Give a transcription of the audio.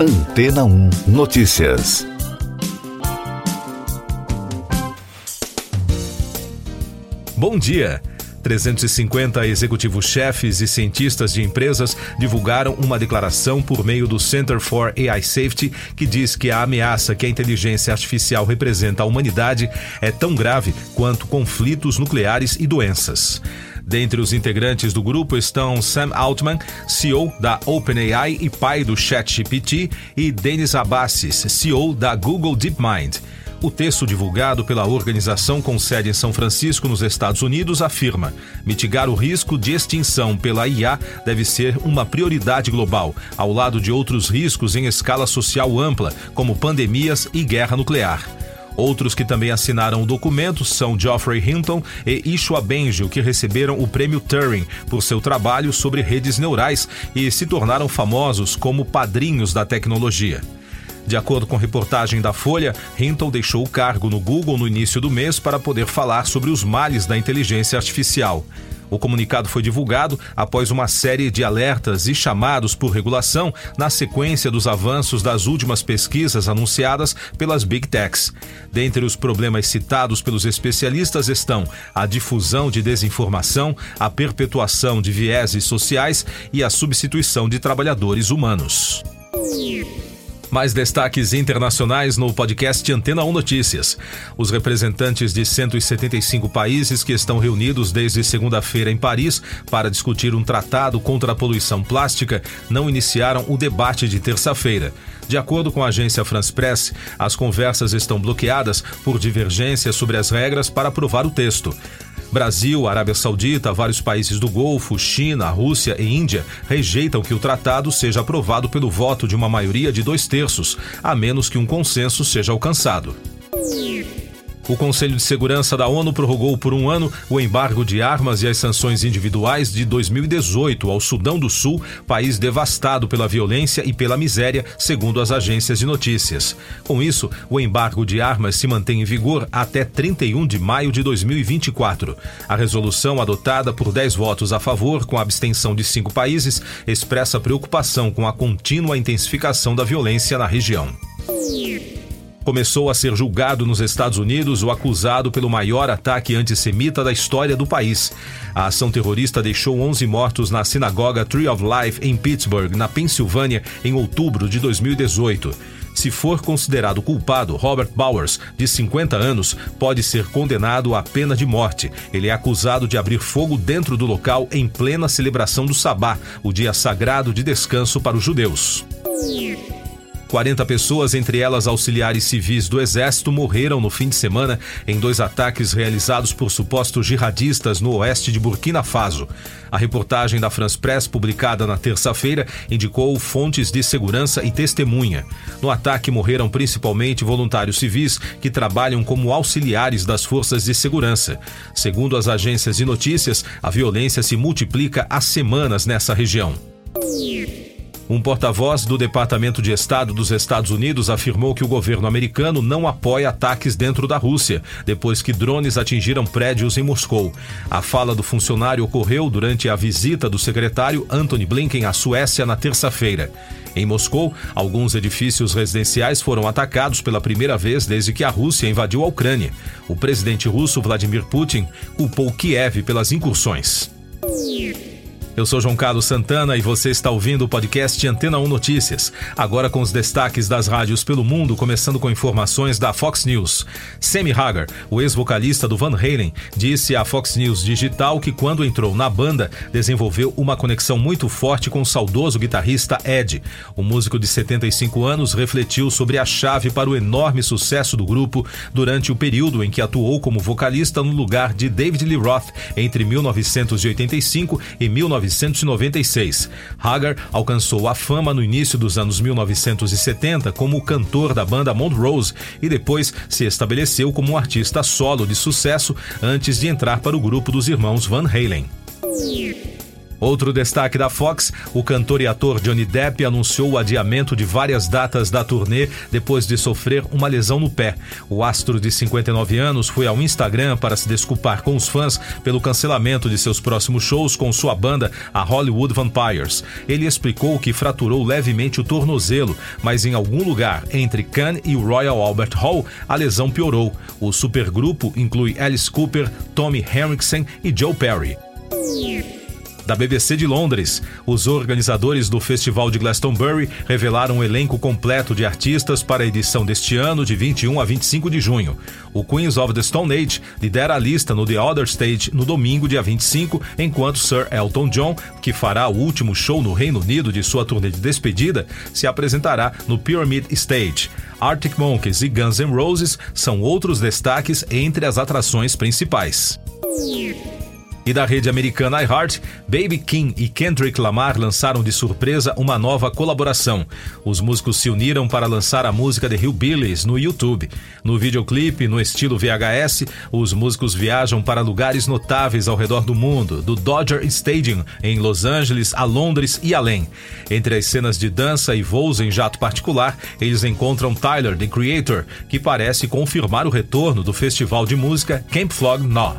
Antena 1 Notícias. Bom dia. 350 executivos chefes e cientistas de empresas divulgaram uma declaração por meio do Center for AI Safety que diz que a ameaça que a inteligência artificial representa à humanidade é tão grave quanto conflitos nucleares e doenças. Dentre os integrantes do grupo estão Sam Altman, CEO da OpenAI e pai do ChatGPT, e Denis Abassis, CEO da Google DeepMind. O texto divulgado pela organização com sede em São Francisco, nos Estados Unidos, afirma: mitigar o risco de extinção pela IA deve ser uma prioridade global, ao lado de outros riscos em escala social ampla, como pandemias e guerra nuclear. Outros que também assinaram o documento são Geoffrey Hinton e Ishua Bengio, que receberam o prêmio Turing por seu trabalho sobre redes neurais e se tornaram famosos como padrinhos da tecnologia. De acordo com reportagem da Folha, Hinton deixou o cargo no Google no início do mês para poder falar sobre os males da inteligência artificial. O comunicado foi divulgado após uma série de alertas e chamados por regulação na sequência dos avanços das últimas pesquisas anunciadas pelas Big Techs. Dentre os problemas citados pelos especialistas estão a difusão de desinformação, a perpetuação de vieses sociais e a substituição de trabalhadores humanos. Mais destaques internacionais no podcast Antena 1 Notícias. Os representantes de 175 países que estão reunidos desde segunda-feira em Paris para discutir um tratado contra a poluição plástica não iniciaram o debate de terça-feira. De acordo com a agência France Press, as conversas estão bloqueadas por divergências sobre as regras para aprovar o texto. Brasil, Arábia Saudita, vários países do Golfo, China, Rússia e Índia rejeitam que o tratado seja aprovado pelo voto de uma maioria de dois terços, a menos que um consenso seja alcançado. O Conselho de Segurança da ONU prorrogou por um ano o embargo de armas e as sanções individuais de 2018 ao Sudão do Sul, país devastado pela violência e pela miséria, segundo as agências de notícias. Com isso, o embargo de armas se mantém em vigor até 31 de maio de 2024. A resolução, adotada por 10 votos a favor, com a abstenção de cinco países, expressa preocupação com a contínua intensificação da violência na região começou a ser julgado nos Estados Unidos o acusado pelo maior ataque antissemita da história do país. A ação terrorista deixou 11 mortos na sinagoga Tree of Life em Pittsburgh, na Pensilvânia, em outubro de 2018. Se for considerado culpado, Robert Bowers, de 50 anos, pode ser condenado à pena de morte. Ele é acusado de abrir fogo dentro do local em plena celebração do Sabá, o dia sagrado de descanso para os judeus. 40 pessoas, entre elas auxiliares civis do Exército, morreram no fim de semana em dois ataques realizados por supostos jihadistas no oeste de Burkina Faso. A reportagem da France Press, publicada na terça-feira, indicou fontes de segurança e testemunha. No ataque morreram principalmente voluntários civis que trabalham como auxiliares das forças de segurança. Segundo as agências de notícias, a violência se multiplica há semanas nessa região. Um porta-voz do Departamento de Estado dos Estados Unidos afirmou que o governo americano não apoia ataques dentro da Rússia, depois que drones atingiram prédios em Moscou. A fala do funcionário ocorreu durante a visita do secretário Antony Blinken à Suécia na terça-feira. Em Moscou, alguns edifícios residenciais foram atacados pela primeira vez desde que a Rússia invadiu a Ucrânia. O presidente russo Vladimir Putin culpou Kiev pelas incursões. Eu sou João Carlos Santana e você está ouvindo o podcast Antena 1 Notícias. Agora com os destaques das rádios pelo mundo, começando com informações da Fox News. Sammy Hagar, o ex-vocalista do Van Halen, disse à Fox News Digital que quando entrou na banda, desenvolveu uma conexão muito forte com o saudoso guitarrista Ed. O músico de 75 anos refletiu sobre a chave para o enorme sucesso do grupo durante o período em que atuou como vocalista no lugar de David Lee Roth entre 1985 e 19 1996. Hagar alcançou a fama no início dos anos 1970 como cantor da banda Montrose e depois se estabeleceu como um artista solo de sucesso antes de entrar para o grupo dos irmãos Van Halen. Outro destaque da Fox, o cantor e ator Johnny Depp anunciou o adiamento de várias datas da turnê depois de sofrer uma lesão no pé. O astro de 59 anos foi ao Instagram para se desculpar com os fãs pelo cancelamento de seus próximos shows com sua banda, a Hollywood Vampires. Ele explicou que fraturou levemente o tornozelo, mas em algum lugar entre Cannes e o Royal Albert Hall, a lesão piorou. O supergrupo inclui Alice Cooper, Tommy Henriksen e Joe Perry da BBC de Londres. Os organizadores do Festival de Glastonbury revelaram um elenco completo de artistas para a edição deste ano, de 21 a 25 de junho. O Queens of the Stone Age lidera a lista no The Other Stage no domingo, dia 25, enquanto Sir Elton John, que fará o último show no Reino Unido de sua turnê de despedida, se apresentará no Pyramid Stage. Arctic Monkeys e Guns N' Roses são outros destaques entre as atrações principais. E da rede americana iHeart, Baby King e Kendrick Lamar lançaram de surpresa uma nova colaboração. Os músicos se uniram para lançar a música The Hillbillies no YouTube. No videoclipe, no estilo VHS, os músicos viajam para lugares notáveis ao redor do mundo, do Dodger Stadium em Los Angeles a Londres e além. Entre as cenas de dança e voos em jato particular, eles encontram Tyler, the Creator, que parece confirmar o retorno do festival de música Camp Flog Gnaw.